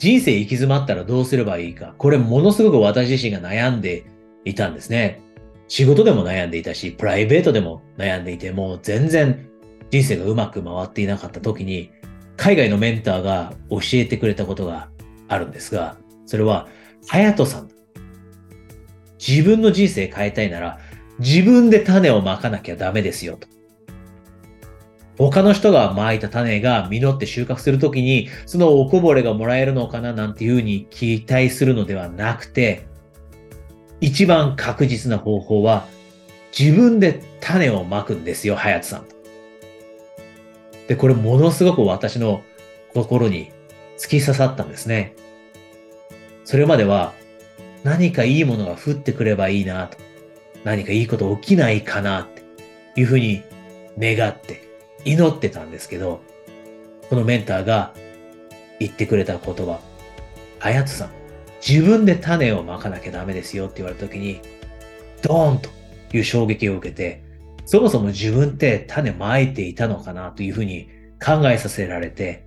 人生行き詰まったらどうすればいいか。これものすごく私自身が悩んでいたんですね。仕事でも悩んでいたし、プライベートでも悩んでいて、もう全然人生がうまく回っていなかった時に、海外のメンターが教えてくれたことがあるんですが、それは、隼人さん。自分の人生変えたいなら、自分で種をまかなきゃダメですよと。他の人が蒔いた種が実って収穫するときに、そのおこぼれがもらえるのかななんていうふうに期待するのではなくて、一番確実な方法は、自分で種をまくんですよ、隼人さん。で、これものすごく私の心に突き刺さったんですね。それまでは何かいいものが降ってくればいいなと。何かいいこと起きないかなっていうふうに願って祈ってたんですけど、このメンターが言ってくれた言葉、あやつさん、自分で種をまかなきゃダメですよって言われた時に、ドーンという衝撃を受けて、そもそも自分って種まいていたのかなというふうに考えさせられて、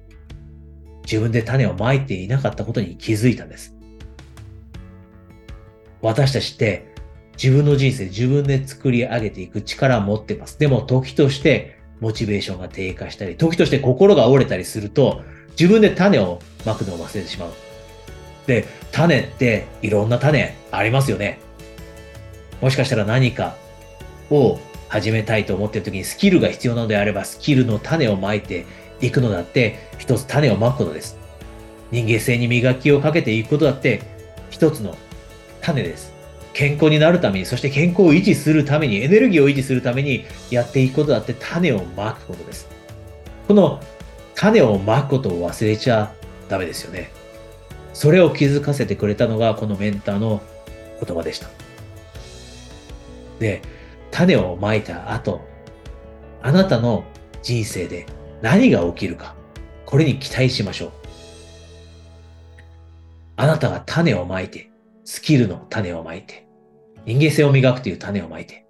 自分で種をまいていなかったことに気づいたんです。私たちって自分の人生自分で作り上げていく力を持ってます。でも時としてモチベーションが低下したり、時として心が折れたりすると、自分で種をまくのを忘れてしまう。で、種っていろんな種ありますよね。もしかしたら何かを始めたいと思っている時にスキルが必要なのであれば、スキルの種をまいていくのだって、一つ種をまくことです。人間性に磨きをかけていくことだって、一つの種です。健康になるために、そして健康を維持するために、エネルギーを維持するためにやっていくことだって種をまくことです。この種をまくことを忘れちゃダメですよね。それを気づかせてくれたのがこのメンターの言葉でした。で、種をまいた後、あなたの人生で何が起きるか、これに期待しましょう。あなたが種をまいて、スキルの種をまいて、人間性を磨くという種をまいて、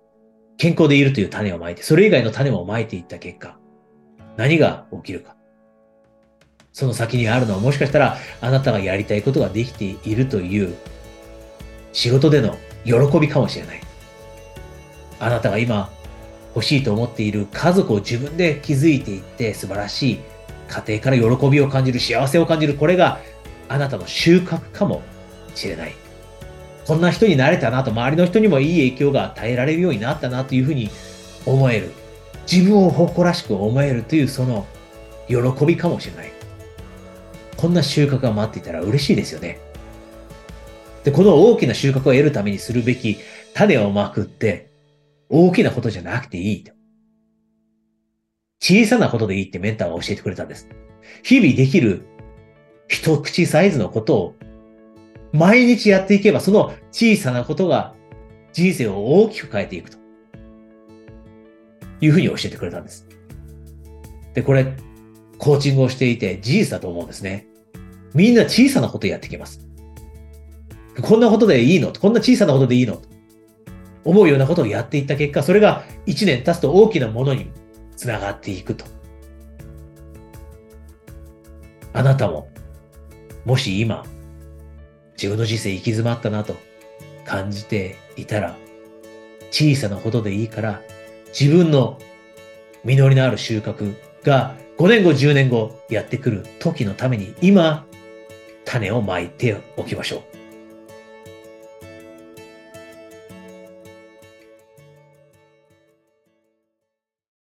健康でいるという種をまいて、それ以外の種をまいていった結果、何が起きるか。その先にあるのはもしかしたらあなたがやりたいことができているという仕事での喜びかもしれない。あなたが今欲しいと思っている家族を自分で築いていって素晴らしい家庭から喜びを感じる幸せを感じるこれがあなたの収穫かもしれない。こんな人になれたなと、周りの人にもいい影響が与えられるようになったなというふうに思える。自分を誇らしく思えるというその喜びかもしれない。こんな収穫が待っていたら嬉しいですよね。で、この大きな収穫を得るためにするべき種をまくって大きなことじゃなくていいと。小さなことでいいってメンターが教えてくれたんです。日々できる一口サイズのことを毎日やっていけば、その小さなことが人生を大きく変えていくと。いうふうに教えてくれたんです。で、これ、コーチングをしていて事実だと思うんですね。みんな小さなことやってきます。こんなことでいいの？こんな小さなことでいいの？思うようなことをやっていった結果、それが1年経つと大きなものにつながっていくと。あなたも、もし今、自分の人生行き詰まったなと感じていたら、小さなことでいいから、自分の実りのある収穫が5年後、10年後やってくる時のために今、種をまいておきましょう。